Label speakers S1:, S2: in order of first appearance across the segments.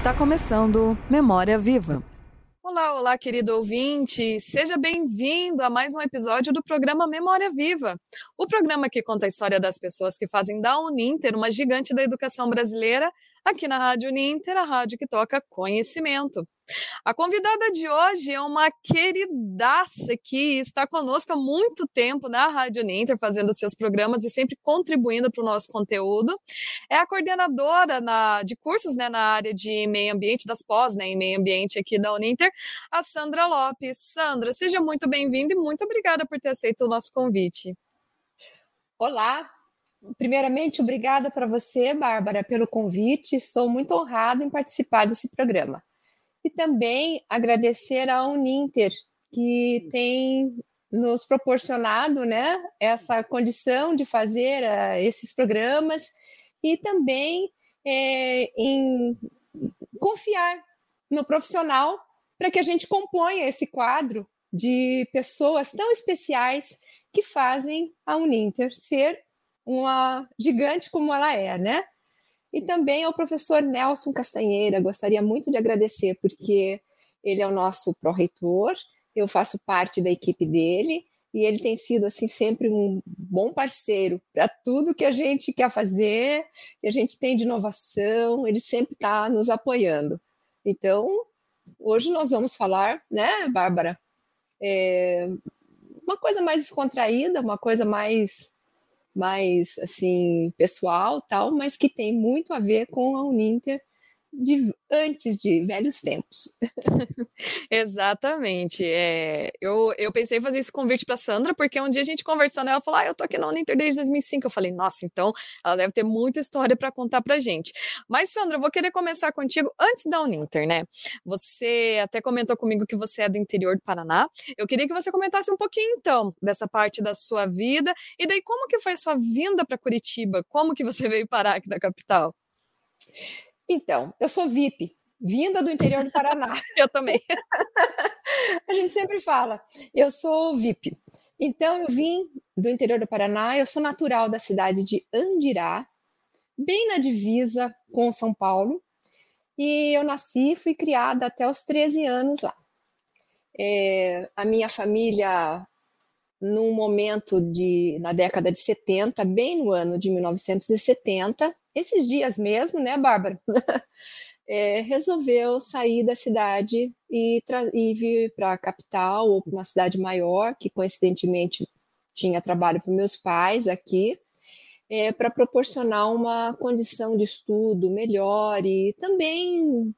S1: Está começando Memória Viva.
S2: Olá, olá, querido ouvinte! Seja bem-vindo a mais um episódio do programa Memória Viva, o programa que conta a história das pessoas que fazem da Uninter uma gigante da educação brasileira aqui na Rádio Uninter, a rádio que toca conhecimento. A convidada de hoje é uma queridaça que está conosco há muito tempo na Rádio Uninter, fazendo seus programas e sempre contribuindo para o nosso conteúdo. É a coordenadora na, de cursos né, na área de meio ambiente, das pós né, em meio ambiente aqui da Uninter, a Sandra Lopes. Sandra, seja muito bem-vinda e muito obrigada por ter aceito o nosso convite.
S3: Olá, Primeiramente, obrigada para você, Bárbara, pelo convite. Estou muito honrada em participar desse programa. E também agradecer à Uninter, que tem nos proporcionado né, essa condição de fazer uh, esses programas e também é, em confiar no profissional para que a gente componha esse quadro de pessoas tão especiais que fazem a Uninter ser uma gigante como ela é, né? E também ao professor Nelson Castanheira, gostaria muito de agradecer, porque ele é o nosso pró-reitor, eu faço parte da equipe dele, e ele tem sido assim sempre um bom parceiro para tudo que a gente quer fazer, que a gente tem de inovação, ele sempre está nos apoiando. Então, hoje nós vamos falar, né, Bárbara, é, uma coisa mais descontraída, uma coisa mais mais assim pessoal tal, mas que tem muito a ver com a Uninter de antes de velhos tempos.
S2: Exatamente. É, eu, eu pensei em fazer esse convite para Sandra, porque um dia a gente conversando, ela falou: Ah, eu tô aqui na Uninter desde 2005. Eu falei: Nossa, então ela deve ter muita história para contar para gente. Mas, Sandra, eu vou querer começar contigo antes da Uninter, né? Você até comentou comigo que você é do interior do Paraná. Eu queria que você comentasse um pouquinho, então, dessa parte da sua vida e daí como que foi a sua vinda para Curitiba? Como que você veio parar aqui da capital?
S3: Então, eu sou VIP, vinda do interior do Paraná.
S2: eu também.
S3: a gente sempre fala, eu sou VIP. Então, eu vim do interior do Paraná, eu sou natural da cidade de Andirá, bem na divisa com São Paulo, e eu nasci e fui criada até os 13 anos lá. É, a minha família, num momento de, na década de 70, bem no ano de 1970, esses dias mesmo, né, Bárbara? é, resolveu sair da cidade e, e vir para a capital ou para uma cidade maior, que coincidentemente tinha trabalho para meus pais aqui, é, para proporcionar uma condição de estudo melhor e também,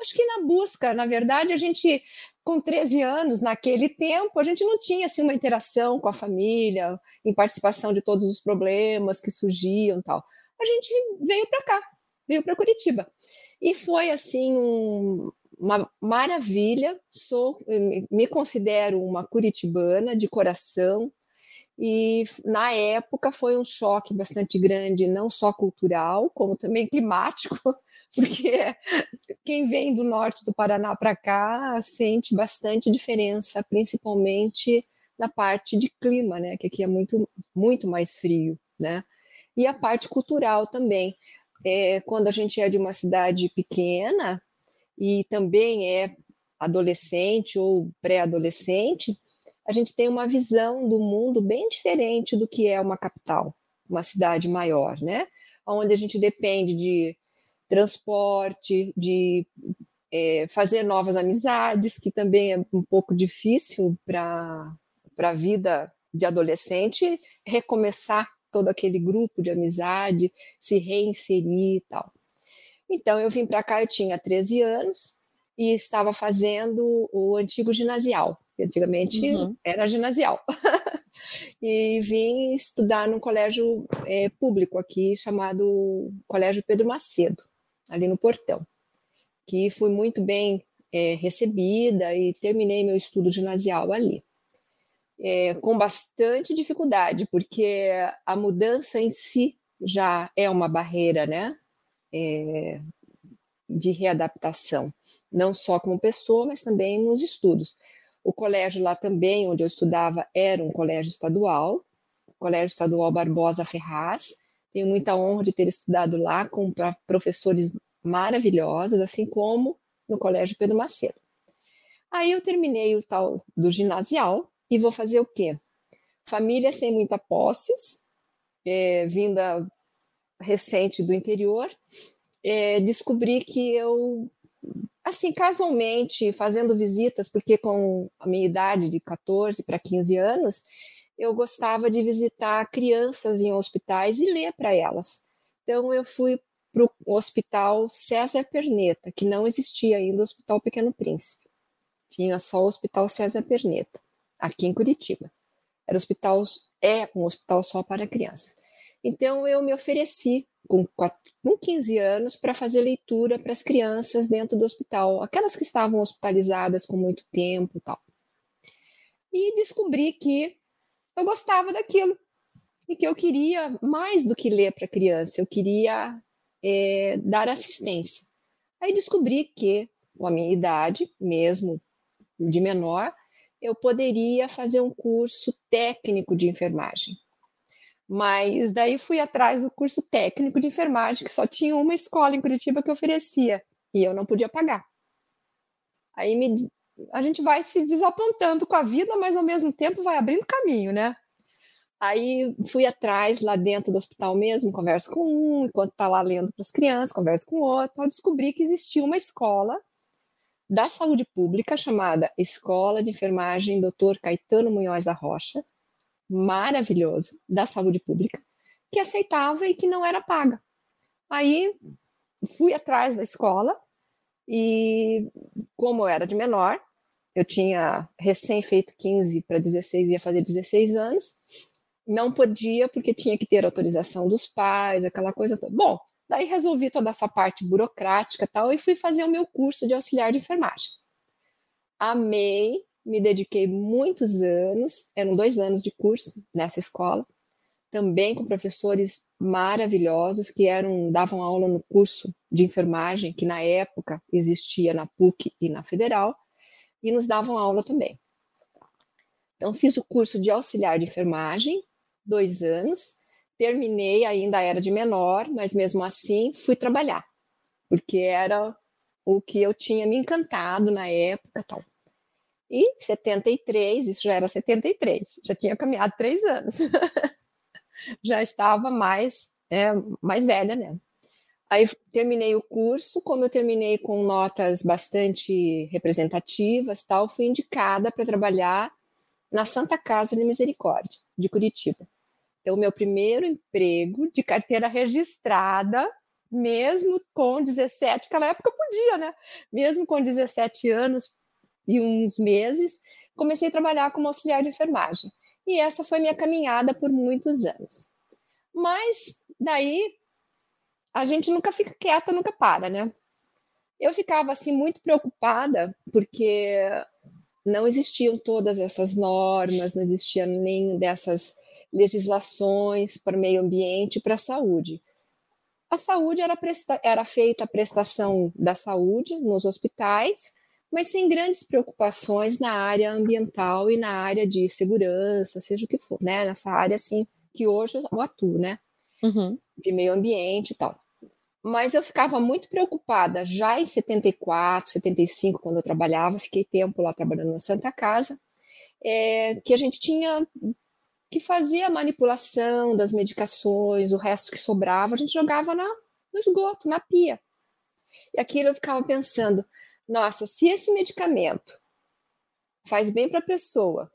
S3: acho que na busca, na verdade, a gente, com 13 anos, naquele tempo, a gente não tinha assim, uma interação com a família, em participação de todos os problemas que surgiam tal a gente veio para cá, veio para Curitiba. E foi assim um, uma maravilha. Sou, me considero uma curitibana de coração. E na época foi um choque bastante grande, não só cultural, como também climático, porque quem vem do norte do Paraná para cá sente bastante diferença, principalmente na parte de clima, né? Que aqui é muito, muito mais frio, né? e a parte cultural também. É, quando a gente é de uma cidade pequena e também é adolescente ou pré-adolescente, a gente tem uma visão do mundo bem diferente do que é uma capital, uma cidade maior, né? Onde a gente depende de transporte, de é, fazer novas amizades, que também é um pouco difícil para a vida de adolescente, recomeçar todo aquele grupo de amizade, se reinserir e tal. Então, eu vim para cá, eu tinha 13 anos e estava fazendo o antigo ginasial, antigamente uhum. era ginasial. e vim estudar num colégio é, público aqui, chamado Colégio Pedro Macedo, ali no Portão, que fui muito bem é, recebida e terminei meu estudo ginasial ali é, com bastante dificuldade, porque a mudança em si já é uma barreira, né? É, de readaptação, não só como pessoa, mas também nos estudos. O colégio lá também, onde eu estudava, era um colégio estadual, Colégio Estadual Barbosa Ferraz. Tenho muita honra de ter estudado lá com professores maravilhosas, assim como no Colégio Pedro Macedo. Aí eu terminei o tal do ginasial e vou fazer o quê? Família sem muita posses, é, vinda recente do interior, é, descobri que eu, assim, casualmente, fazendo visitas, porque com a minha idade de 14 para 15 anos, eu gostava de visitar crianças em hospitais e ler para elas. Então, eu fui para o Hospital César Perneta, que não existia ainda o Hospital Pequeno Príncipe. Tinha só o Hospital César Perneta, aqui em Curitiba. Era hospital, é um hospital só para crianças. Então, eu me ofereci com, com 15 anos para fazer leitura para as crianças dentro do hospital, aquelas que estavam hospitalizadas com muito tempo e tal. E descobri que eu gostava daquilo e que eu queria mais do que ler para criança, eu queria é, dar assistência. Aí descobri que, com a minha idade, mesmo de menor, eu poderia fazer um curso técnico de enfermagem. Mas daí fui atrás do curso técnico de enfermagem, que só tinha uma escola em Curitiba que oferecia, e eu não podia pagar. Aí me, a gente vai se desapontando com a vida, mas ao mesmo tempo vai abrindo caminho, né? Aí fui atrás lá dentro do hospital mesmo, converso com um, enquanto está lá lendo para as crianças, converso com outro, eu descobri que existia uma escola da saúde pública chamada Escola de Enfermagem Dr. Caetano Munhoz da Rocha, maravilhoso, da saúde pública, que aceitava e que não era paga. Aí fui atrás da escola e, como eu era de menor, eu tinha recém feito 15 para 16, ia fazer 16 anos, não podia porque tinha que ter autorização dos pais, aquela coisa toda. Bom, daí resolvi toda essa parte burocrática tal e fui fazer o meu curso de auxiliar de enfermagem. Amei, me dediquei muitos anos, eram dois anos de curso nessa escola, também com professores maravilhosos que eram davam aula no curso de enfermagem que na época existia na PUC e na Federal e nos davam aula também. Então fiz o curso de auxiliar de enfermagem, dois anos, terminei ainda era de menor, mas mesmo assim fui trabalhar porque era o que eu tinha me encantado na época tal. E 73, isso já era 73, já tinha caminhado três anos. já estava mais, é, mais velha, né? Aí terminei o curso, como eu terminei com notas bastante representativas, tal, fui indicada para trabalhar na Santa Casa de Misericórdia, de Curitiba. Então, meu primeiro emprego de carteira registrada, mesmo com 17, naquela época podia, né? Mesmo com 17 anos, e uns meses, comecei a trabalhar como auxiliar de enfermagem. E essa foi minha caminhada por muitos anos. Mas daí a gente nunca fica quieta, nunca para, né? Eu ficava assim muito preocupada porque não existiam todas essas normas, não existia nem dessas legislações para o meio ambiente e para a saúde. A saúde era, presta era feita a prestação da saúde nos hospitais, mas sem grandes preocupações na área ambiental e na área de segurança, seja o que for, né? Nessa área, assim, que hoje eu atuo, né? Uhum. De meio ambiente e tal. Mas eu ficava muito preocupada já em 74, 75, quando eu trabalhava, fiquei tempo lá trabalhando na Santa Casa, é, que a gente tinha que fazer a manipulação das medicações, o resto que sobrava, a gente jogava na, no esgoto, na pia. E aquilo eu ficava pensando, nossa, se esse medicamento faz bem para a pessoa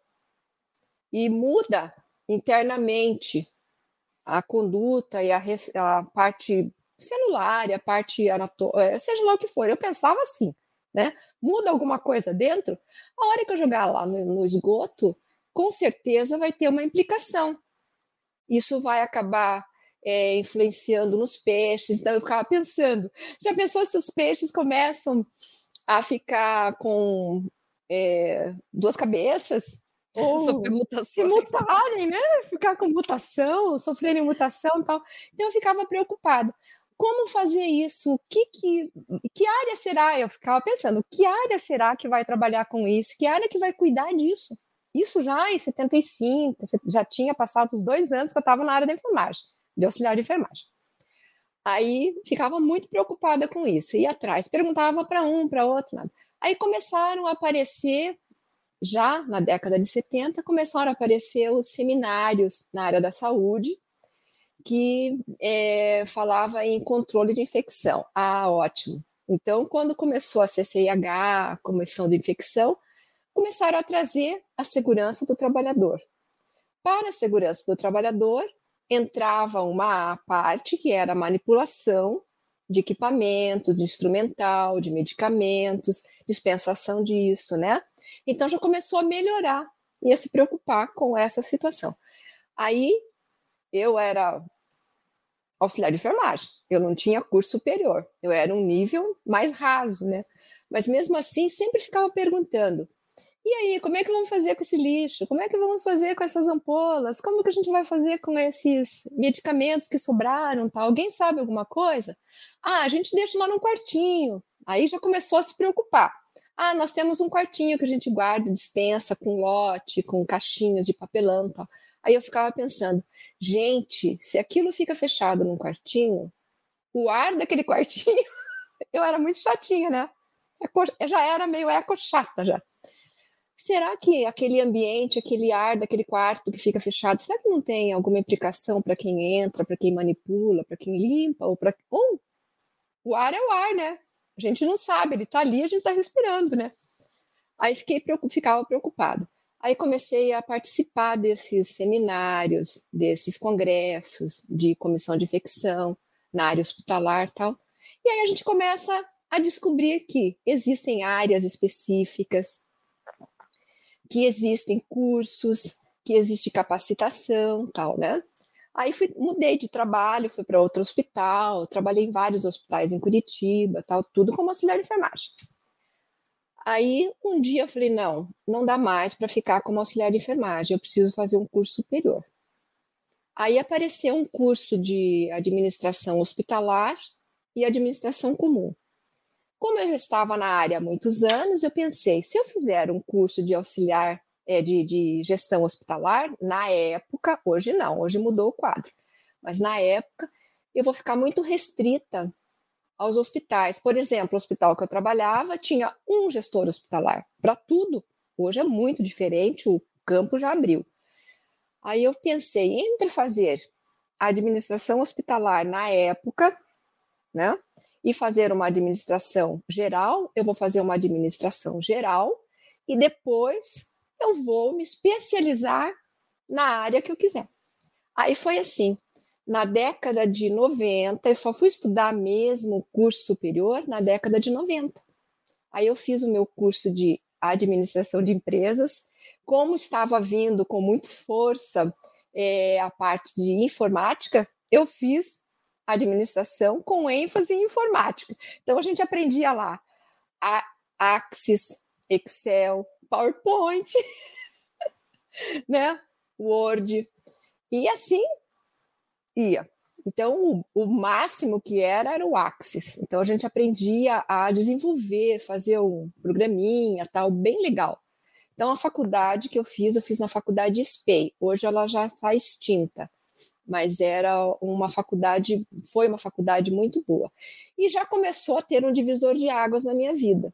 S3: e muda internamente a conduta e a, a parte celular, a parte anatômica, eh, seja lá o que for, eu pensava assim, né? Muda alguma coisa dentro, a hora que eu jogar lá no, no esgoto, com certeza vai ter uma implicação. Isso vai acabar é, influenciando nos peixes. Então eu ficava pensando, já pensou se os peixes começam a ficar com é, duas cabeças, ou sofrer mutação. mutarem, né? Ficar com mutação, sofrerem mutação e tal. Então eu ficava preocupada. Como fazer isso? Que, que, que área será? Eu ficava pensando, que área será que vai trabalhar com isso? Que área que vai cuidar disso? Isso já em 75, já tinha passado os dois anos que eu estava na área da enfermagem, de auxiliar de enfermagem. Aí ficava muito preocupada com isso, ia atrás, perguntava para um, para outro, nada. Aí começaram a aparecer, já na década de 70, começaram a aparecer os seminários na área da saúde, que é, falava em controle de infecção. Ah, ótimo. Então, quando começou a CCIH, a Comissão de Infecção, começaram a trazer a segurança do trabalhador. Para a segurança do trabalhador, entrava uma parte que era manipulação de equipamento, de instrumental, de medicamentos, dispensação disso, né? Então já começou a melhorar e a se preocupar com essa situação. Aí eu era auxiliar de enfermagem, eu não tinha curso superior, eu era um nível mais raso, né? Mas mesmo assim, sempre ficava perguntando: e aí, como é que vamos fazer com esse lixo? Como é que vamos fazer com essas ampolas? Como que a gente vai fazer com esses medicamentos que sobraram? Tá? Alguém sabe alguma coisa? Ah, a gente deixa lá no quartinho. Aí já começou a se preocupar. Ah, nós temos um quartinho que a gente guarda, dispensa com lote, com caixinhas de papelão, tal. Aí eu ficava pensando, gente, se aquilo fica fechado num quartinho, o ar daquele quartinho, eu era muito chatinha, né? já era meio eco chata já. Será que aquele ambiente, aquele ar daquele quarto que fica fechado, será que não tem alguma implicação para quem entra, para quem manipula, para quem limpa ou para ou o ar é o ar, né? A gente não sabe, ele está ali, a gente está respirando, né? Aí fiquei ficava preocupado. Aí comecei a participar desses seminários, desses congressos de comissão de infecção na área hospitalar, tal. E aí a gente começa a descobrir que existem áreas específicas que existem cursos, que existe capacitação, tal, né? Aí fui, mudei de trabalho, fui para outro hospital, trabalhei em vários hospitais em Curitiba, tal, tudo como auxiliar de enfermagem. Aí um dia eu falei, não, não dá mais para ficar como auxiliar de enfermagem, eu preciso fazer um curso superior. Aí apareceu um curso de administração hospitalar e administração comum. Como eu já estava na área há muitos anos, eu pensei, se eu fizer um curso de auxiliar é, de, de gestão hospitalar, na época, hoje não, hoje mudou o quadro, mas na época eu vou ficar muito restrita aos hospitais. Por exemplo, o hospital que eu trabalhava tinha um gestor hospitalar para tudo. Hoje é muito diferente, o campo já abriu. Aí eu pensei entre fazer a administração hospitalar na época, né? e fazer uma administração geral, eu vou fazer uma administração geral e depois eu vou me especializar na área que eu quiser. Aí foi assim. Na década de 90, eu só fui estudar mesmo curso superior na década de 90. Aí eu fiz o meu curso de administração de empresas, como estava vindo com muita força é, a parte de informática, eu fiz administração com ênfase em informática. Então a gente aprendia lá a Axis, Excel, PowerPoint, né? Word. E assim ia. Então, o, o, máximo que era era o Axis. Então, a gente aprendia a desenvolver, fazer um programinha, tal, bem legal. Então, a faculdade que eu fiz, eu fiz na faculdade SPEI. Hoje ela já está extinta mas era uma faculdade, foi uma faculdade muito boa. E já começou a ter um divisor de águas na minha vida,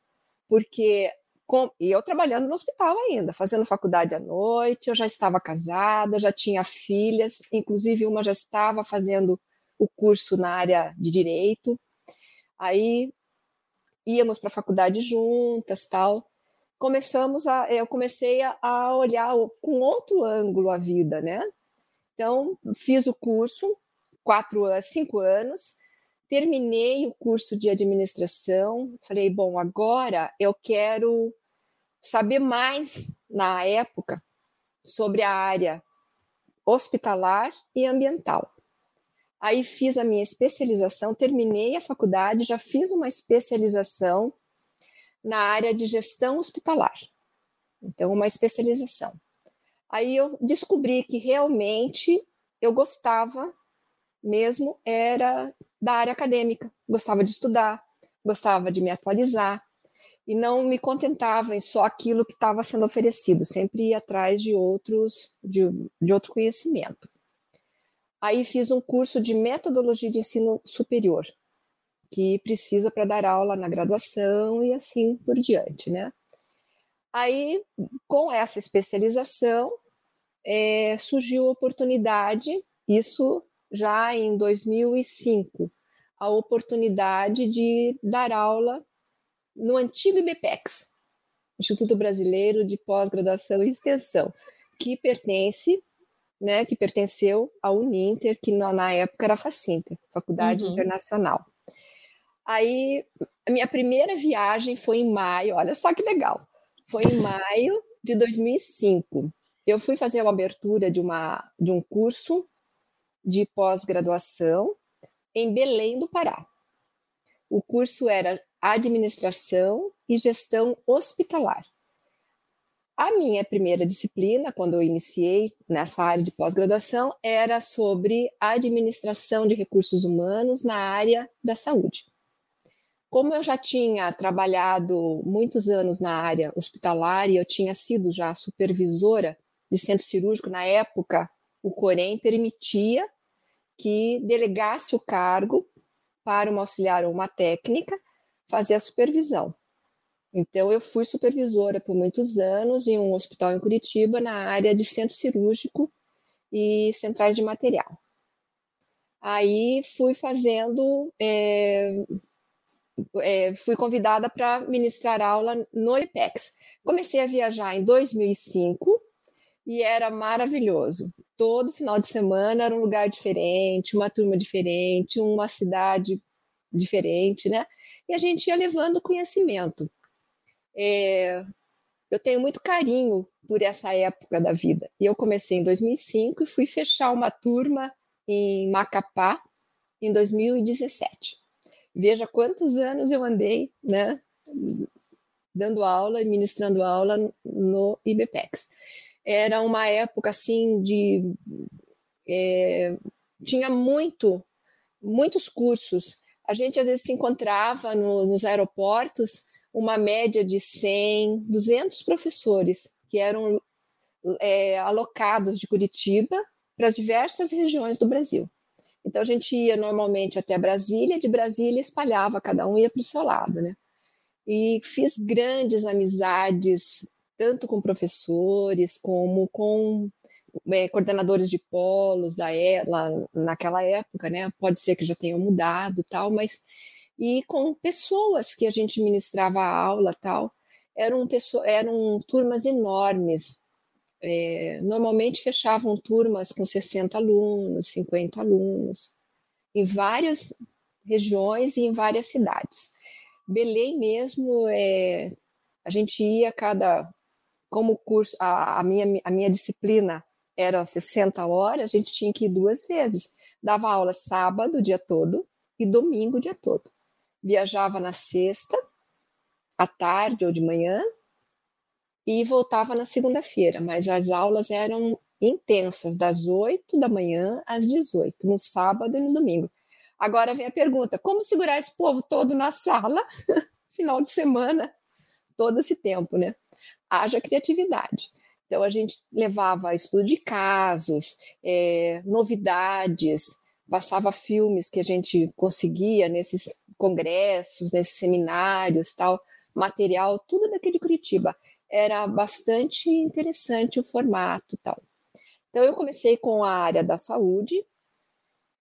S3: porque com, e eu trabalhando no hospital ainda, fazendo faculdade à noite, eu já estava casada, já tinha filhas, inclusive uma já estava fazendo o curso na área de direito. Aí íamos para a faculdade juntas, tal. Começamos a, eu comecei a, a olhar com outro ângulo a vida, né? Então, fiz o curso, quatro, cinco anos, terminei o curso de administração, falei, bom, agora eu quero saber mais na época sobre a área hospitalar e ambiental. Aí fiz a minha especialização, terminei a faculdade, já fiz uma especialização na área de gestão hospitalar. Então, uma especialização. Aí eu descobri que realmente eu gostava mesmo era da área acadêmica, gostava de estudar, gostava de me atualizar e não me contentava em só aquilo que estava sendo oferecido, sempre ia atrás de outros de, de outro conhecimento. Aí fiz um curso de metodologia de ensino superior, que precisa para dar aula na graduação e assim por diante, né? Aí, com essa especialização, é, surgiu a oportunidade, isso já em 2005, a oportunidade de dar aula no antigo IBPEX, Instituto Brasileiro de Pós-Graduação e Extensão, que pertence, né, que pertenceu à Uninter, que na, época era Facinter, Faculdade uhum. Internacional. Aí, a minha primeira viagem foi em maio, olha só que legal. Foi em maio de 2005. Eu fui fazer uma abertura de, uma, de um curso de pós-graduação em Belém do Pará. O curso era Administração e Gestão Hospitalar. A minha primeira disciplina, quando eu iniciei nessa área de pós-graduação, era sobre administração de recursos humanos na área da saúde. Como eu já tinha trabalhado muitos anos na área hospitalar e eu tinha sido já supervisora de centro cirúrgico na época, o Corém permitia que delegasse o cargo para uma auxiliar ou uma técnica fazer a supervisão. Então, eu fui supervisora por muitos anos em um hospital em Curitiba, na área de centro cirúrgico e centrais de material. Aí fui fazendo, é, é, fui convidada para ministrar aula no IPEX. Comecei a viajar em 2005 e era maravilhoso. Todo final de semana era um lugar diferente, uma turma diferente, uma cidade diferente, né? E a gente ia levando conhecimento. É, eu tenho muito carinho por essa época da vida. E eu comecei em 2005 e fui fechar uma turma em Macapá em 2017. Veja quantos anos eu andei, né, dando aula e ministrando aula no IBPEX. Era uma época assim de é, tinha muito muitos cursos. A gente às vezes se encontrava nos, nos aeroportos uma média de 100, 200 professores que eram é, alocados de Curitiba para as diversas regiões do Brasil. Então a gente ia normalmente até Brasília, de Brasília espalhava, cada um ia para o seu lado, né? E fiz grandes amizades, tanto com professores como com é, coordenadores de polos da é, lá naquela época, né? Pode ser que já tenham mudado, tal, mas e com pessoas que a gente ministrava a aula tal. Eram, pessoas, eram turmas enormes. É, normalmente fechavam turmas com 60 alunos, 50 alunos, em várias regiões e em várias cidades. Belém mesmo, é, a gente ia cada, como curso, a, a, minha, a minha disciplina era 60 horas, a gente tinha que ir duas vezes. Dava aula sábado o dia todo e domingo o dia todo viajava na sexta, à tarde ou de manhã, e voltava na segunda-feira, mas as aulas eram intensas, das 8 da manhã às 18, no sábado e no domingo. Agora vem a pergunta: como segurar esse povo todo na sala, final de semana, todo esse tempo, né? Haja criatividade. Então, a gente levava estudo de casos, é, novidades, passava filmes que a gente conseguia nesses congressos, nesses seminários, tal, material, tudo daqui de Curitiba. Era bastante interessante o formato, tal. Então eu comecei com a área da saúde,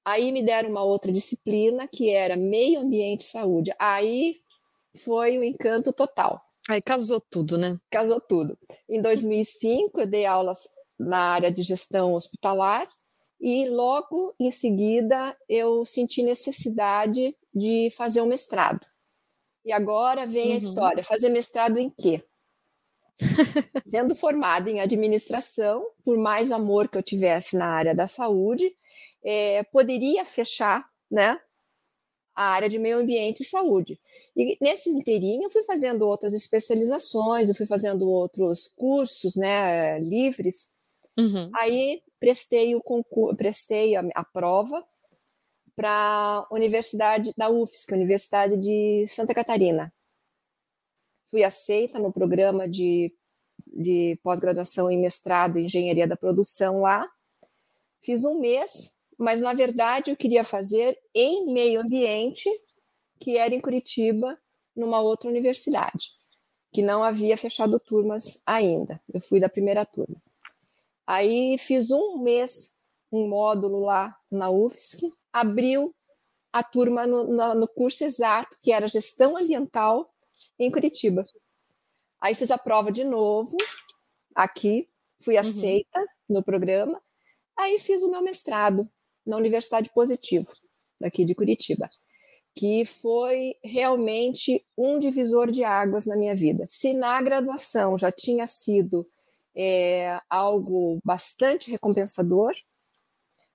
S3: aí me deram uma outra disciplina que era meio ambiente e saúde. Aí foi o encanto total.
S2: Aí casou tudo, né?
S3: Casou tudo. Em 2005 eu dei aulas na área de gestão hospitalar e logo em seguida eu senti necessidade de fazer um mestrado. E agora vem uhum. a história: fazer mestrado em quê? Sendo formada em administração, por mais amor que eu tivesse na área da saúde, é, poderia fechar né, a área de meio ambiente e saúde. E nesse inteirinho eu fui fazendo outras especializações, eu fui fazendo outros cursos né, livres. Uhum. Aí prestei, o concurso, prestei a, a prova para a Universidade da UFSC, Universidade de Santa Catarina. Fui aceita no programa de, de pós-graduação em mestrado em engenharia da produção lá. Fiz um mês mas na verdade eu queria fazer em meio ambiente, que era em Curitiba, numa outra universidade, que não havia fechado turmas ainda. Eu fui da primeira turma. Aí fiz um mês, um módulo lá na UFSC, abriu a turma no, no, no curso exato, que era gestão ambiental em Curitiba. Aí fiz a prova de novo, aqui, fui uhum. aceita uhum. no programa. Aí fiz o meu mestrado na Universidade Positivo, daqui de Curitiba, que foi realmente um divisor de águas na minha vida. Se na graduação já tinha sido é, algo bastante recompensador,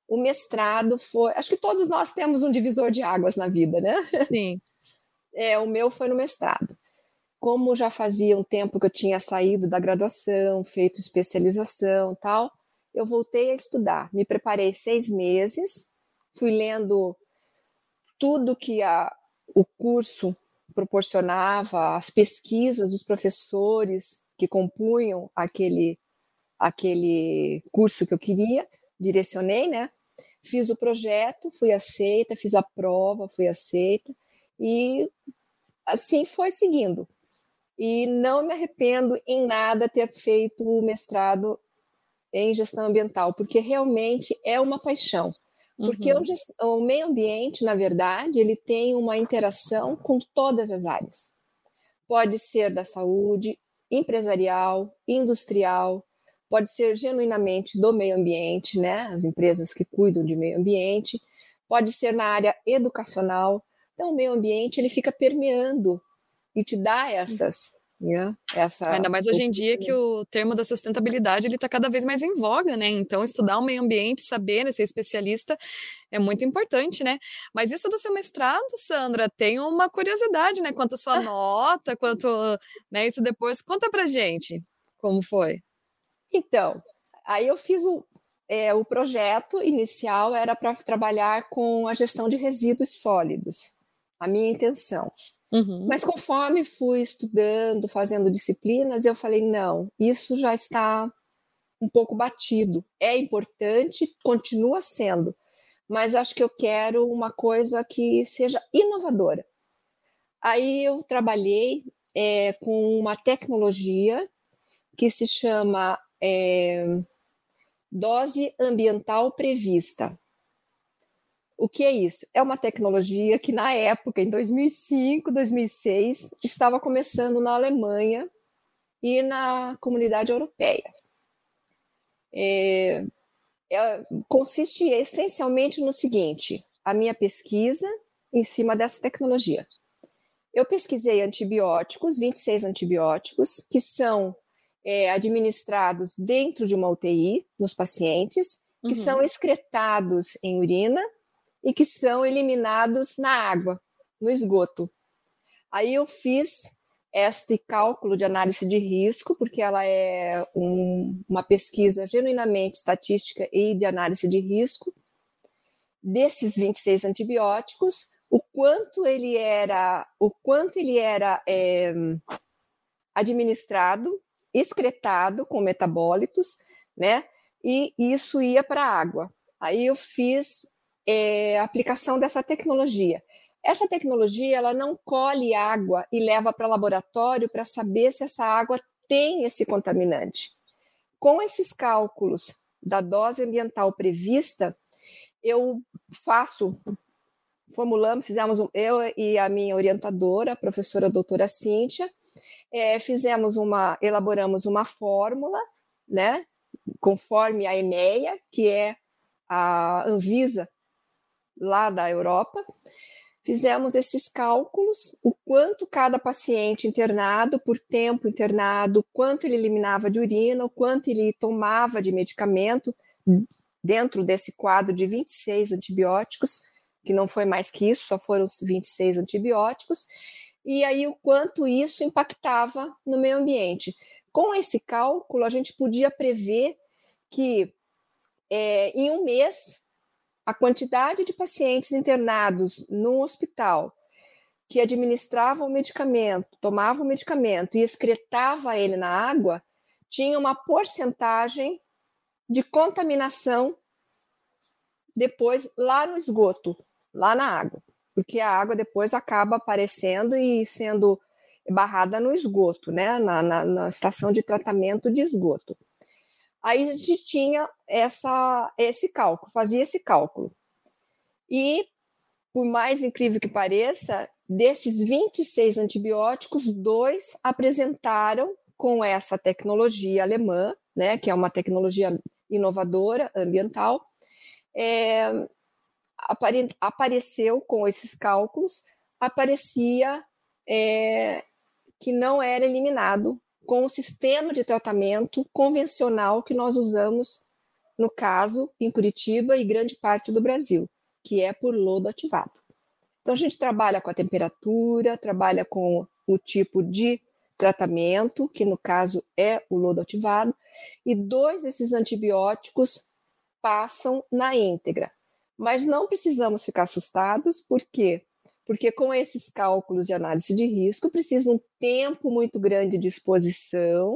S3: o mestrado foi. Acho que todos nós temos um divisor de águas na vida, né?
S2: Sim.
S3: É, o meu foi no mestrado. Como já fazia um tempo que eu tinha saído da graduação, feito especialização tal, eu voltei a estudar. Me preparei seis meses, fui lendo tudo que a, o curso proporcionava, as pesquisas dos professores que compunham aquele, aquele curso que eu queria, direcionei, né? Fiz o projeto, fui aceita, fiz a prova, fui aceita, e assim foi seguindo. E não me arrependo em nada ter feito o mestrado em gestão ambiental, porque realmente é uma paixão. Porque uhum. o, o, meio ambiente, na verdade, ele tem uma interação com todas as áreas. Pode ser da saúde, empresarial, industrial, pode ser genuinamente do meio ambiente, né? As empresas que cuidam de meio ambiente, pode ser na área educacional. Então, o meio ambiente ele fica permeando e te dá essas Yeah, essa
S2: Ainda mais hoje em dia que o termo da sustentabilidade ele está cada vez mais em voga, né? Então estudar o meio ambiente, saber, né, ser especialista é muito importante, né? Mas isso do seu mestrado, Sandra, tem uma curiosidade, né? Quanto a sua nota, quanto, né? Isso depois conta para gente como foi.
S3: Então, aí eu fiz o, é, o projeto inicial era para trabalhar com a gestão de resíduos sólidos. A minha intenção. Uhum. Mas conforme fui estudando, fazendo disciplinas, eu falei: não, isso já está um pouco batido. É importante, continua sendo, mas acho que eu quero uma coisa que seja inovadora. Aí eu trabalhei é, com uma tecnologia que se chama é, dose ambiental prevista. O que é isso? É uma tecnologia que, na época, em 2005, 2006, estava começando na Alemanha e na comunidade europeia. É, é, consiste essencialmente no seguinte: a minha pesquisa em cima dessa tecnologia. Eu pesquisei antibióticos, 26 antibióticos, que são é, administrados dentro de uma UTI nos pacientes, que uhum. são excretados em urina e que são eliminados na água, no esgoto. Aí eu fiz este cálculo de análise de risco, porque ela é um, uma pesquisa genuinamente estatística e de análise de risco, desses 26 antibióticos, o quanto ele era, o quanto ele era é, administrado, excretado com metabólitos, né? E isso ia para a água. Aí eu fiz é, aplicação dessa tecnologia. Essa tecnologia ela não colhe água e leva para laboratório para saber se essa água tem esse contaminante. Com esses cálculos da dose ambiental prevista, eu faço, formulamos, fizemos, eu e a minha orientadora, a professora doutora Cíntia, é, fizemos uma, elaboramos uma fórmula, né, conforme a EMEA, que é a Anvisa lá da Europa, fizemos esses cálculos, o quanto cada paciente internado, por tempo internado, quanto ele eliminava de urina, o quanto ele tomava de medicamento dentro desse quadro de 26 antibióticos, que não foi mais que isso, só foram os 26 antibióticos, e aí o quanto isso impactava no meio ambiente. Com esse cálculo, a gente podia prever que é, em um mês a quantidade de pacientes internados no hospital que administravam o medicamento, tomavam o medicamento e excretava ele na água, tinha uma porcentagem de contaminação depois lá no esgoto, lá na água, porque a água depois acaba aparecendo e sendo barrada no esgoto, né? na, na, na estação de tratamento de esgoto. Aí a gente tinha essa, esse cálculo, fazia esse cálculo. E, por mais incrível que pareça, desses 26 antibióticos, dois apresentaram com essa tecnologia alemã, né, que é uma tecnologia inovadora, ambiental, é, apare, apareceu com esses cálculos, aparecia é, que não era eliminado com o sistema de tratamento convencional que nós usamos, no caso, em Curitiba e grande parte do Brasil, que é por lodo ativado. Então, a gente trabalha com a temperatura, trabalha com o tipo de tratamento, que no caso é o lodo ativado, e dois desses antibióticos passam na íntegra. Mas não precisamos ficar assustados, por quê? Porque com esses cálculos de análise de risco, precisa um tempo muito grande de exposição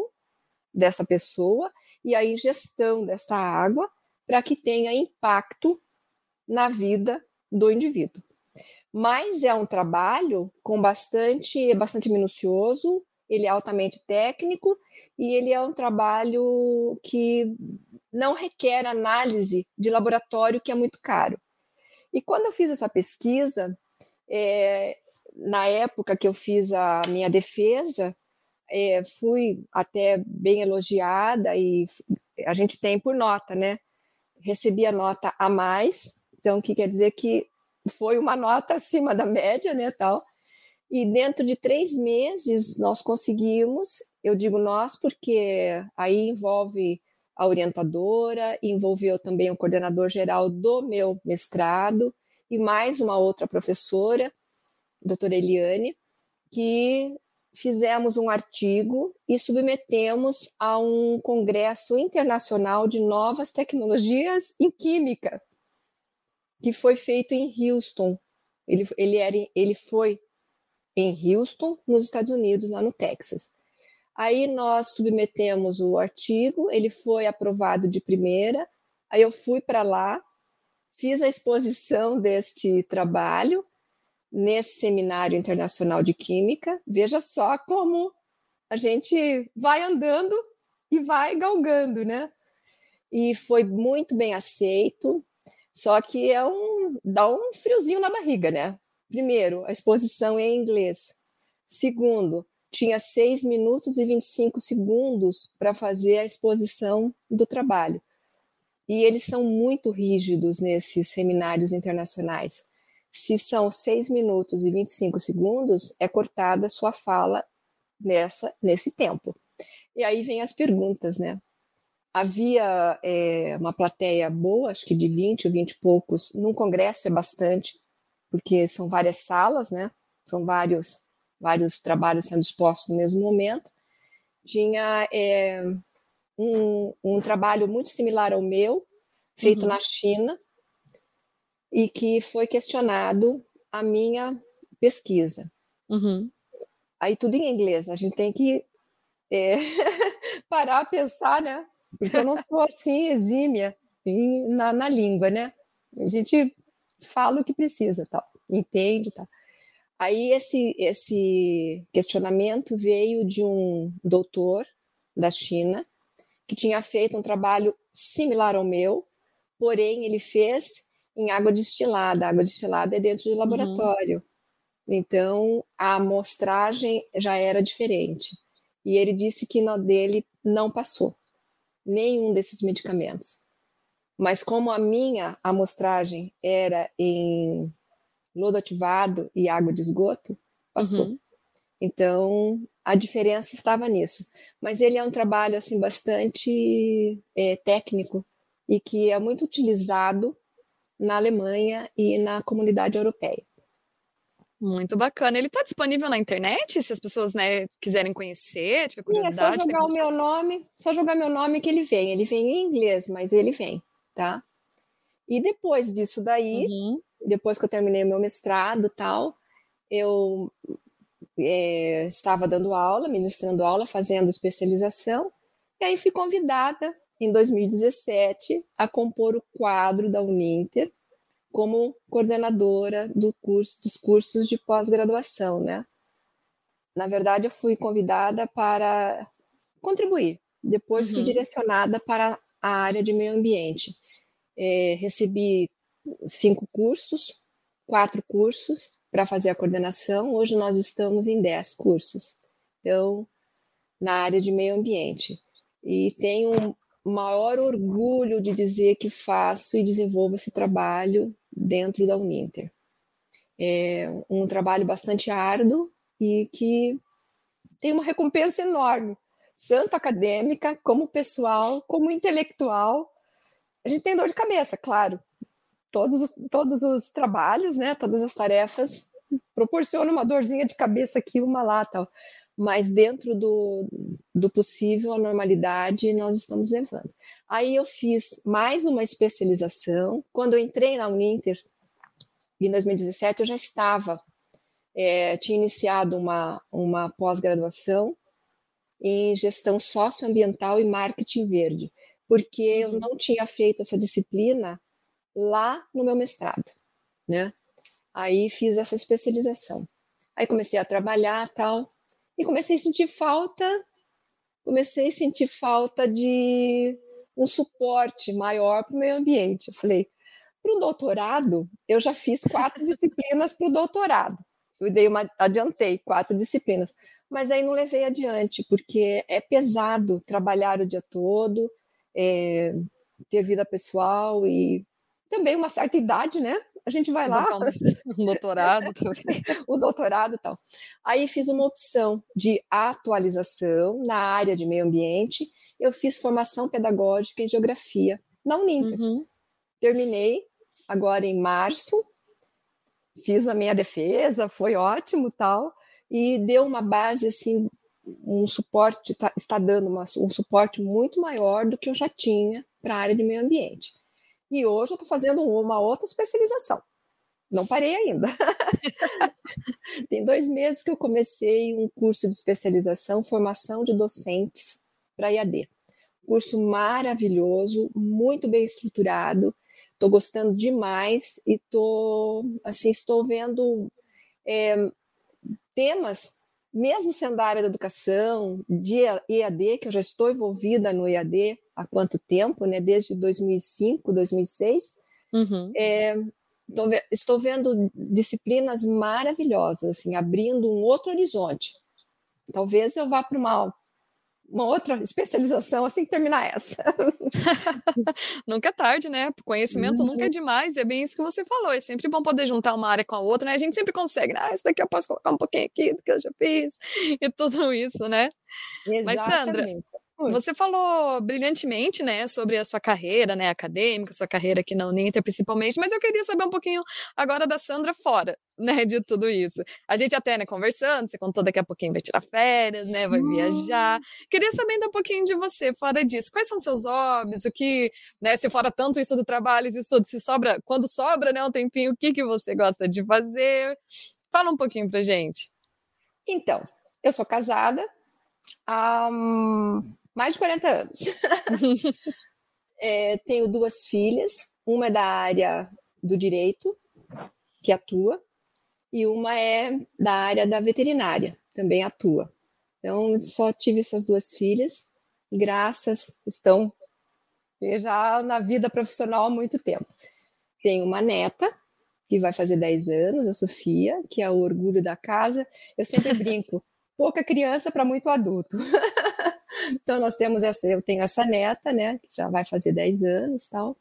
S3: dessa pessoa e a ingestão dessa água para que tenha impacto na vida do indivíduo. Mas é um trabalho com bastante, bastante minucioso, ele é altamente técnico e ele é um trabalho que não requer análise de laboratório, que é muito caro. E quando eu fiz essa pesquisa, é, na época que eu fiz a minha defesa, é, fui até bem elogiada e a gente tem por nota, né? Recebi a nota a mais, então o que quer dizer que foi uma nota acima da média, né, tal. E dentro de três meses nós conseguimos, eu digo nós porque aí envolve a orientadora, envolveu também o coordenador geral do meu mestrado e mais uma outra professora, doutora Eliane, que fizemos um artigo e submetemos a um congresso internacional de novas tecnologias em química, que foi feito em Houston. Ele, ele, era, ele foi em Houston, nos Estados Unidos, lá no Texas. Aí nós submetemos o artigo, ele foi aprovado de primeira. Aí eu fui para lá, fiz a exposição deste trabalho nesse seminário internacional de química. Veja só como a gente vai andando e vai galgando, né? E foi muito bem aceito. Só que é um dá um friozinho na barriga, né? Primeiro, a exposição é em inglês. Segundo, tinha 6 minutos e 25 segundos para fazer a exposição do trabalho. E eles são muito rígidos nesses seminários internacionais. Se são 6 minutos e 25 segundos, é cortada a sua fala nessa, nesse tempo. E aí vem as perguntas, né? Havia é, uma plateia boa, acho que de 20 ou 20 e poucos, num congresso é bastante, porque são várias salas, né? São vários, vários trabalhos sendo expostos no mesmo momento. Tinha é, um, um trabalho muito similar ao meu, feito uhum. na China, e que foi questionado a minha pesquisa.
S2: Uhum.
S3: Aí tudo em inglês, a gente tem que é, parar a pensar, né? Porque eu não sou assim exímia na, na língua, né? A gente fala o que precisa, tal, entende, tal. Aí esse esse questionamento veio de um doutor da China que tinha feito um trabalho similar ao meu, porém ele fez em água destilada. A água destilada é dentro de uhum. laboratório. Uhum. Então a amostragem já era diferente. E ele disse que no dele não passou nenhum desses medicamentos. Mas como a minha amostragem era em lodo ativado e água de esgoto, passou. Uhum. Então, a diferença estava nisso. Mas ele é um trabalho assim bastante é, técnico e que é muito utilizado na Alemanha e na comunidade europeia.
S2: Muito bacana. Ele está disponível na internet, se as pessoas né, quiserem conhecer, tiver curiosidade.
S3: Sim, é só jogar o meu nome, só jogar meu nome que ele vem. Ele vem em inglês, mas ele vem, tá? E depois disso daí, uhum. depois que eu terminei meu mestrado tal, eu é, estava dando aula, ministrando aula, fazendo especialização, e aí fui convidada em 2017, a compor o quadro da Uninter como coordenadora do curso, dos cursos de pós-graduação, né? Na verdade, eu fui convidada para contribuir. Depois uhum. fui direcionada para a área de meio ambiente. É, recebi cinco cursos, quatro cursos para fazer a coordenação. Hoje nós estamos em dez cursos. Então, na área de meio ambiente. E tenho um maior orgulho de dizer que faço e desenvolvo esse trabalho dentro da Uninter. É um trabalho bastante árduo e que tem uma recompensa enorme, tanto acadêmica, como pessoal, como intelectual. A gente tem dor de cabeça, claro. Todos os, todos os trabalhos, né, todas as tarefas proporcionam uma dorzinha de cabeça aqui, uma lá, tal. Mas dentro do, do possível, a normalidade nós estamos levando. Aí eu fiz mais uma especialização. Quando eu entrei na Uninter, em 2017 eu já estava, é, tinha iniciado uma, uma pós-graduação em gestão socioambiental e marketing verde, porque eu uhum. não tinha feito essa disciplina lá no meu mestrado, né? Aí fiz essa especialização. Aí comecei a trabalhar tal e comecei a sentir falta, comecei a sentir falta de um suporte maior para o meio ambiente. Eu falei, para o doutorado, eu já fiz quatro disciplinas para o doutorado. Eu dei uma, adiantei quatro disciplinas, mas aí não levei adiante, porque é pesado trabalhar o dia todo, é, ter vida pessoal e também uma certa idade, né? A gente vai lá.
S2: Um doutorado também.
S3: o doutorado e tal. Aí fiz uma opção de atualização na área de meio ambiente. Eu fiz formação pedagógica em geografia na Uninter. Uhum. Terminei agora em março, fiz a minha defesa, foi ótimo tal, e deu uma base assim, um suporte, tá, está dando uma, um suporte muito maior do que eu já tinha para a área de meio ambiente. E hoje eu estou fazendo uma outra especialização. Não parei ainda. Tem dois meses que eu comecei um curso de especialização, formação de docentes para IAD. Curso maravilhoso, muito bem estruturado, Estou gostando demais e tô, assim, estou vendo é, temas, mesmo sendo da área da educação, de EAD, que eu já estou envolvida no EAD há quanto tempo, né? Desde 2005, 2006. Uhum. É, então, estou vendo disciplinas maravilhosas, assim, abrindo um outro horizonte. Talvez eu vá para uma uma outra especialização assim que terminar essa.
S2: nunca é tarde, né? Conhecimento uhum. nunca é demais, é bem isso que você falou. É sempre bom poder juntar uma área com a outra, né? A gente sempre consegue? Ah, isso daqui eu posso colocar um pouquinho aqui do que eu já fiz e tudo isso, né?
S3: Exatamente. Mas, Sandra,
S2: você falou brilhantemente, né, sobre a sua carreira, né, acadêmica, sua carreira aqui na Uninter principalmente, mas eu queria saber um pouquinho agora da Sandra fora, né, de tudo isso. A gente até, né, conversando, você contou daqui a pouquinho vai tirar férias, né, vai viajar. Hum. Queria saber ainda um pouquinho de você, fora disso. Quais são seus hobbies? O que, né, se fora tanto isso do trabalho, isso tudo, se sobra, quando sobra, né, um tempinho, o que que você gosta de fazer? Fala um pouquinho pra gente.
S3: Então, eu sou casada, um, mais de 40 anos. é, tenho duas filhas, uma é da área do direito, que atua, e uma é da área da veterinária, também atua. Então, só tive essas duas filhas, graças, estão já na vida profissional há muito tempo. Tenho uma neta, que vai fazer 10 anos, a Sofia, que é o orgulho da casa. Eu sempre brinco, pouca criança para muito adulto. Então nós temos essa, eu tenho essa neta, né, que já vai fazer 10 anos, tal,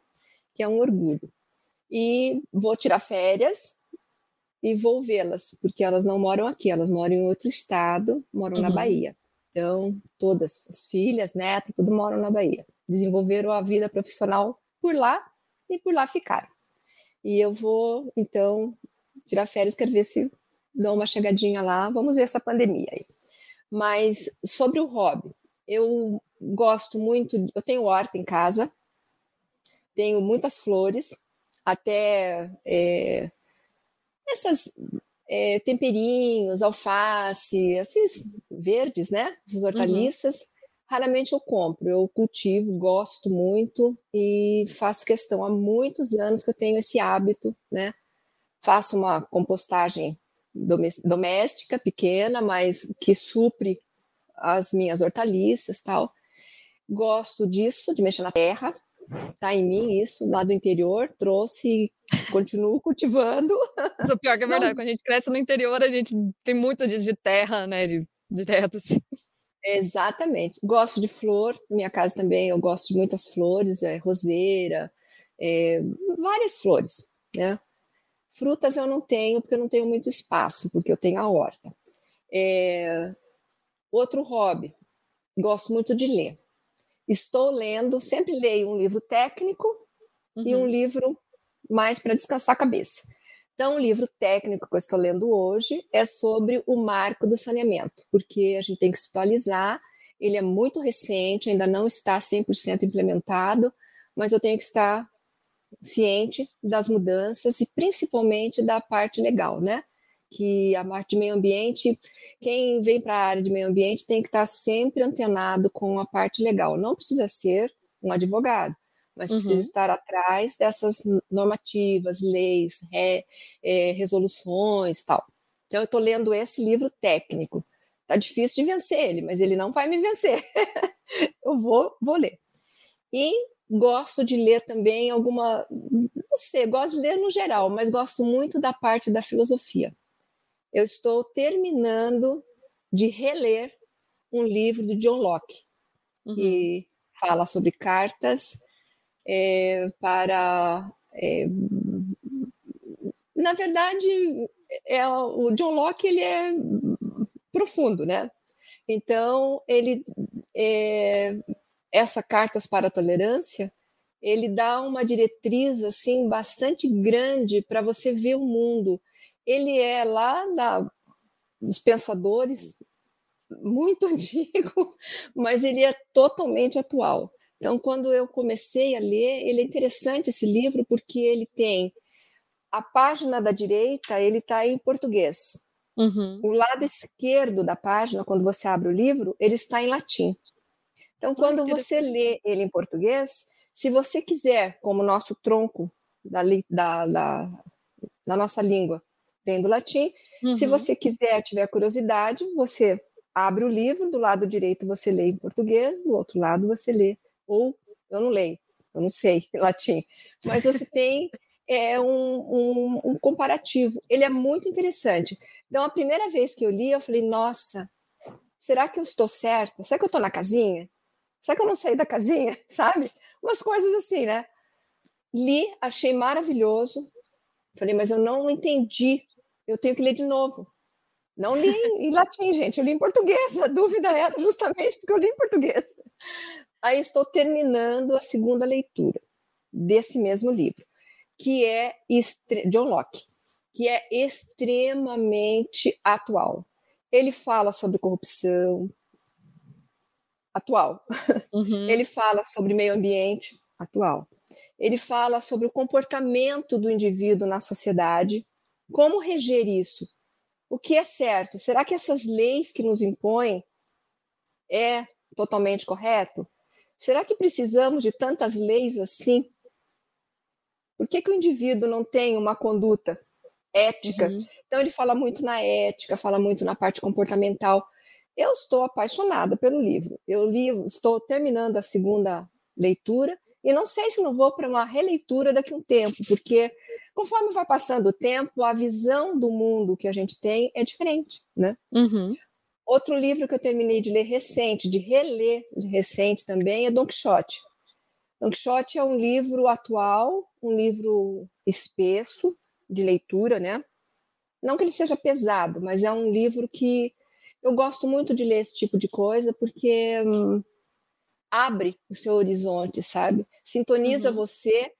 S3: que é um orgulho. E vou tirar férias e vou vê-las, porque elas não moram aqui, elas moram em outro estado, moram uhum. na Bahia. Então, todas as filhas, netas, tudo moram na Bahia. Desenvolveram a vida profissional por lá e por lá ficaram. E eu vou, então, tirar férias, quero ver se dou uma chegadinha lá, vamos ver essa pandemia aí. Mas sobre o hobby, eu gosto muito, eu tenho horta em casa, tenho muitas flores, até é, essas é, temperinhos, alface, esses verdes, né? Essas hortaliças, uhum. raramente eu compro. Eu cultivo, gosto muito e faço questão. Há muitos anos que eu tenho esse hábito, né? Faço uma compostagem doméstica, pequena, mas que supre as minhas hortaliças tal. Gosto disso, de mexer na terra, tá em mim isso, lá do interior, trouxe e continuo cultivando.
S2: Mas o pior que é verdade, Não. quando a gente cresce no interior, a gente tem muito disso de terra, né, de, de teto, assim.
S3: Exatamente. Gosto de flor, minha casa também, eu gosto de muitas flores, é, roseira, é, várias flores, né? Frutas eu não tenho, porque eu não tenho muito espaço, porque eu tenho a horta. É, outro hobby, gosto muito de ler. Estou lendo, sempre leio um livro técnico uhum. e um uhum. livro mais para descansar a cabeça. Então, o livro técnico que eu estou lendo hoje é sobre o marco do saneamento, porque a gente tem que se atualizar. Ele é muito recente, ainda não está 100% implementado, mas eu tenho que estar ciente das mudanças e principalmente da parte legal, né? Que a parte de meio ambiente, quem vem para a área de meio ambiente tem que estar sempre antenado com a parte legal. Não precisa ser um advogado, mas uhum. precisa estar atrás dessas normativas, leis, re, é, resoluções, tal. Então eu estou lendo esse livro técnico. Tá difícil de vencer ele, mas ele não vai me vencer. eu vou, vou ler. E gosto de ler também alguma, não sei, gosto de ler no geral, mas gosto muito da parte da filosofia. Eu estou terminando de reler um livro do John Locke, uhum. que fala sobre cartas é, para. É, na verdade, é, o John Locke ele é profundo, né? Então, ele é, essa cartas para a tolerância, ele dá uma diretriz assim bastante grande para você ver o mundo. Ele é lá da, dos pensadores muito antigo, mas ele é totalmente atual. Então, quando eu comecei a ler, ele é interessante esse livro porque ele tem a página da direita, ele está em português. Uhum. O lado esquerdo da página, quando você abre o livro, ele está em latim. Então, quando você lê ele em português, se você quiser, como nosso tronco da, da, da, da nossa língua vem do latim, uhum. se você quiser, tiver curiosidade, você abre o livro, do lado direito você lê em português, do outro lado você lê ou eu não leio, eu não sei latim, mas você tem é um, um, um, comparativo. Ele é muito interessante. Então, a primeira vez que eu li, eu falei, nossa, será que eu estou certa? Será que eu estou na casinha? Será que eu não saí da casinha? Sabe? Umas coisas assim, né? Li, achei maravilhoso. Falei, mas eu não entendi. Eu tenho que ler de novo. Não li em latim, gente, eu li em português. A dúvida era justamente porque eu li em português. Aí estou terminando a segunda leitura desse mesmo livro, que é John Locke, que é extremamente atual. Ele fala sobre corrupção, atual. Uhum. Ele fala sobre meio ambiente, atual. Ele fala sobre o comportamento do indivíduo na sociedade, como reger isso. O que é certo? Será que essas leis que nos impõem é totalmente correto? Será que precisamos de tantas leis assim? Por que, que o indivíduo não tem uma conduta ética? Uhum. Então, ele fala muito na ética, fala muito na parte comportamental. Eu estou apaixonada pelo livro. Eu li, estou terminando a segunda leitura e não sei se não vou para uma releitura daqui a um tempo, porque conforme vai passando o tempo, a visão do mundo que a gente tem é diferente, né? Uhum. Outro livro que eu terminei de ler recente, de reler de recente também, é Don Quixote. Don Quixote é um livro atual, um livro espesso de leitura, né? Não que ele seja pesado, mas é um livro que eu gosto muito de ler esse tipo de coisa porque hum, abre o seu horizonte, sabe? Sintoniza uhum. você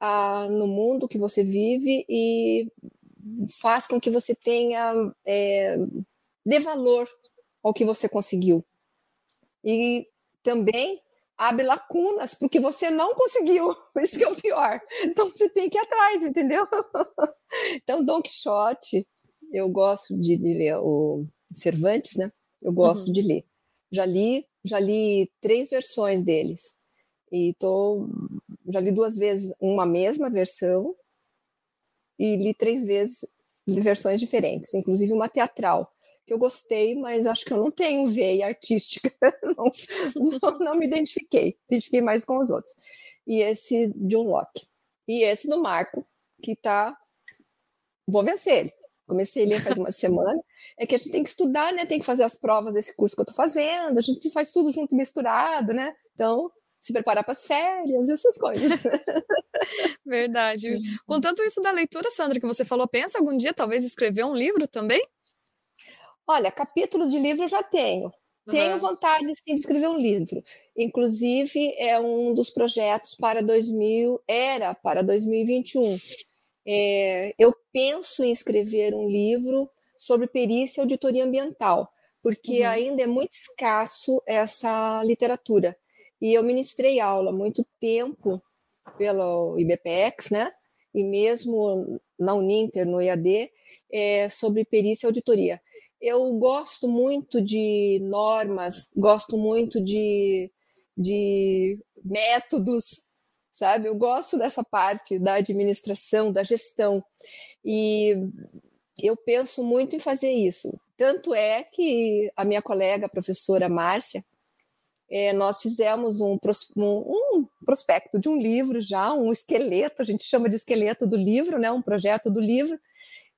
S3: ah, no mundo que você vive e faz com que você tenha é, dê valor ao que você conseguiu. E também abre lacunas porque você não conseguiu. Isso que é o pior. Então você tem que ir atrás, entendeu? Então, Don Quixote, eu gosto de, de ler o Cervantes, né? Eu gosto uhum. de ler. Já li, já li três versões deles. E tô, já li duas vezes uma mesma versão e li três vezes versões diferentes, inclusive uma teatral, que eu gostei, mas acho que eu não tenho veia artística, não, não, não me identifiquei, identifiquei mais com os outros. E esse John Locke. E esse do Marco, que tá. Vou vencer ele. Comecei a ler faz uma semana. É que a gente tem que estudar, né? Tem que fazer as provas desse curso que eu estou fazendo. A gente faz tudo junto, misturado, né? Então, se preparar para as férias, essas coisas.
S2: Verdade. Uhum. Com tanto isso da leitura, Sandra, que você falou, pensa algum dia talvez escrever um livro também?
S3: Olha, capítulo de livro eu já tenho. Tenho vontade sim de escrever um livro. Inclusive, é um dos projetos para 2000, era para 2021. É, eu penso em escrever um livro sobre perícia e auditoria ambiental, porque uhum. ainda é muito escasso essa literatura. E eu ministrei aula muito tempo pelo IBPEX, né? E mesmo na Uninter, no EAD, é, sobre perícia e auditoria. Eu gosto muito de normas, gosto muito de, de métodos, sabe? Eu gosto dessa parte da administração, da gestão. E eu penso muito em fazer isso. Tanto é que a minha colega, a professora Márcia, é, nós fizemos um, um, prospecto de um livro já, um esqueleto, a gente chama de esqueleto do livro, né, um projeto do livro,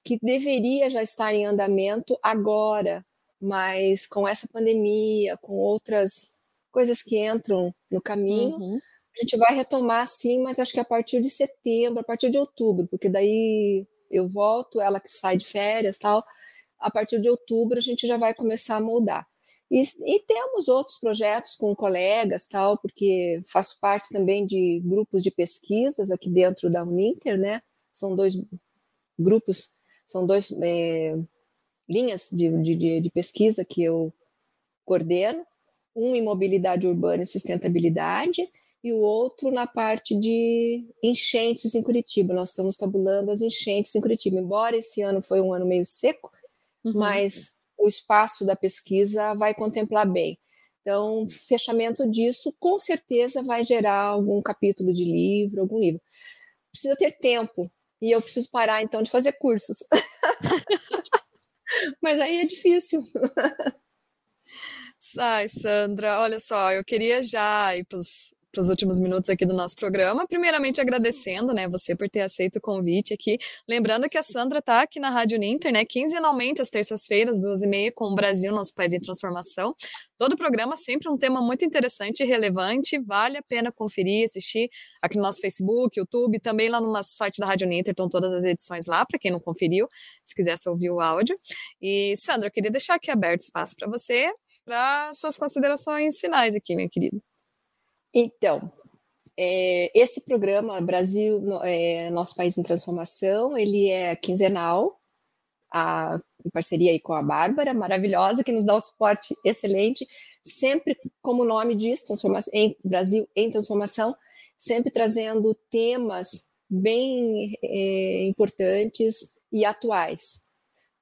S3: que deveria já estar em andamento agora, mas com essa pandemia, com outras coisas que entram no caminho, uhum. a gente vai retomar sim, mas acho que a partir de setembro, a partir de outubro, porque daí eu volto, ela que sai de férias tal, a partir de outubro a gente já vai começar a moldar. E, e, temos outros projetos com colegas, tal, porque faço parte também de grupos de pesquisas aqui dentro da Uninter, né? São dois grupos, são dois é, linhas de, de, de pesquisa que eu coordeno, um em mobilidade urbana e sustentabilidade, e o outro na parte de enchentes em Curitiba. Nós estamos tabulando as enchentes em Curitiba, embora esse ano foi um ano meio seco, uhum. mas o espaço da pesquisa vai contemplar bem. Então, fechamento disso com certeza vai gerar algum capítulo de livro, algum livro. Precisa ter tempo, e eu preciso parar então de fazer cursos. Mas aí é difícil.
S2: Sai, Sandra, olha só, eu queria já ir para os para os últimos minutos aqui do nosso programa. Primeiramente, agradecendo, né, você por ter aceito o convite aqui. Lembrando que a Sandra está aqui na Rádio Ninter, né, quinzenalmente, às terças-feiras, duas e meia, com o Brasil, nosso país em transformação. Todo o programa sempre um tema muito interessante e relevante, vale a pena conferir, assistir aqui no nosso Facebook, YouTube, também lá no nosso site da Rádio Ninter, estão todas as edições lá, para quem não conferiu, se quisesse ouvir o áudio. E, Sandra, eu queria deixar aqui aberto espaço para você, para suas considerações finais aqui, minha querida.
S3: Então, é, esse programa Brasil, é, Nosso País em Transformação, ele é quinzenal, a, em parceria aí com a Bárbara, maravilhosa, que nos dá um suporte excelente, sempre, como o nome diz, em Brasil em Transformação, sempre trazendo temas bem é, importantes e atuais.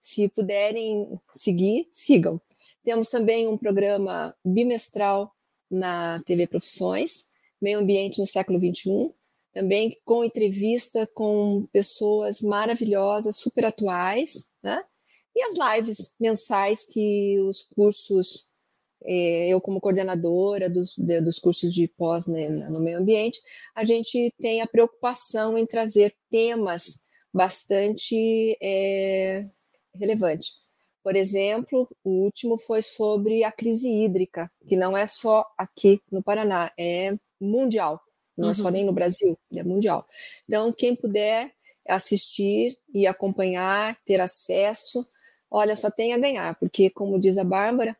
S3: Se puderem seguir, sigam. Temos também um programa bimestral na TV Profissões, Meio Ambiente no Século XXI, também com entrevista com pessoas maravilhosas, super atuais, né? E as lives mensais que os cursos, eh, eu como coordenadora dos, de, dos cursos de pós né, no meio ambiente, a gente tem a preocupação em trazer temas bastante é, relevantes. Por exemplo, o último foi sobre a crise hídrica, que não é só aqui no Paraná, é mundial, não uhum. é só uhum. nem no Brasil, é mundial. Então, quem puder assistir e acompanhar, ter acesso, olha, só tem a ganhar, porque, como diz a Bárbara,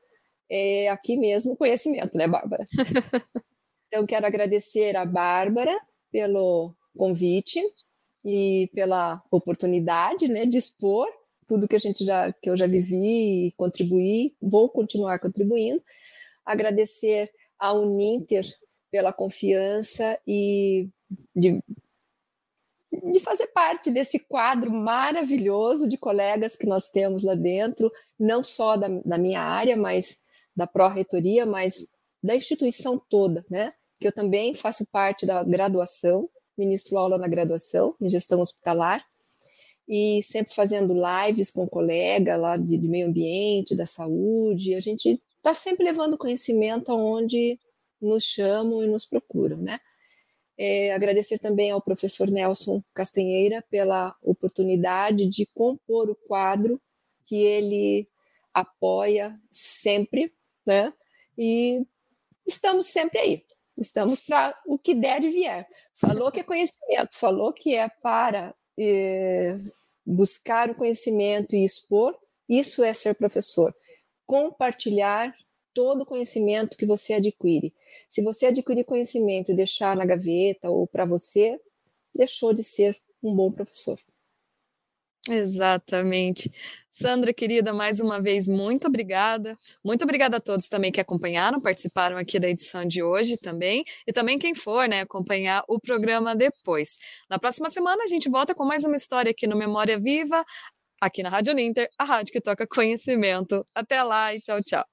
S3: é aqui mesmo conhecimento, né, Bárbara? então, quero agradecer a Bárbara pelo convite e pela oportunidade, né, de expor tudo que a gente já que eu já vivi e contribuí, vou continuar contribuindo. Agradecer à Uninter pela confiança e de, de fazer parte desse quadro maravilhoso de colegas que nós temos lá dentro, não só da, da minha área, mas da pró-reitoria, mas da instituição toda, né? Que eu também faço parte da graduação, ministro aula na graduação em gestão hospitalar, e sempre fazendo lives com colega lá de, de meio ambiente, da saúde. A gente está sempre levando conhecimento aonde nos chamam e nos procuram, né? É, agradecer também ao professor Nelson Castanheira pela oportunidade de compor o quadro que ele apoia sempre, né? E estamos sempre aí. Estamos para o que der e vier. Falou que é conhecimento, falou que é para é, buscar o conhecimento e expor. Isso é ser professor. Compartilhar todo o conhecimento que você adquire. Se você adquirir conhecimento e deixar na gaveta ou para você, deixou de ser um bom professor.
S2: Exatamente. Sandra, querida, mais uma vez, muito obrigada. Muito obrigada a todos também que acompanharam, participaram aqui da edição de hoje também, e também quem for, né, acompanhar o programa depois. Na próxima semana a gente volta com mais uma história aqui no Memória Viva, aqui na Rádio Ninter, a rádio que toca conhecimento. Até lá e tchau, tchau.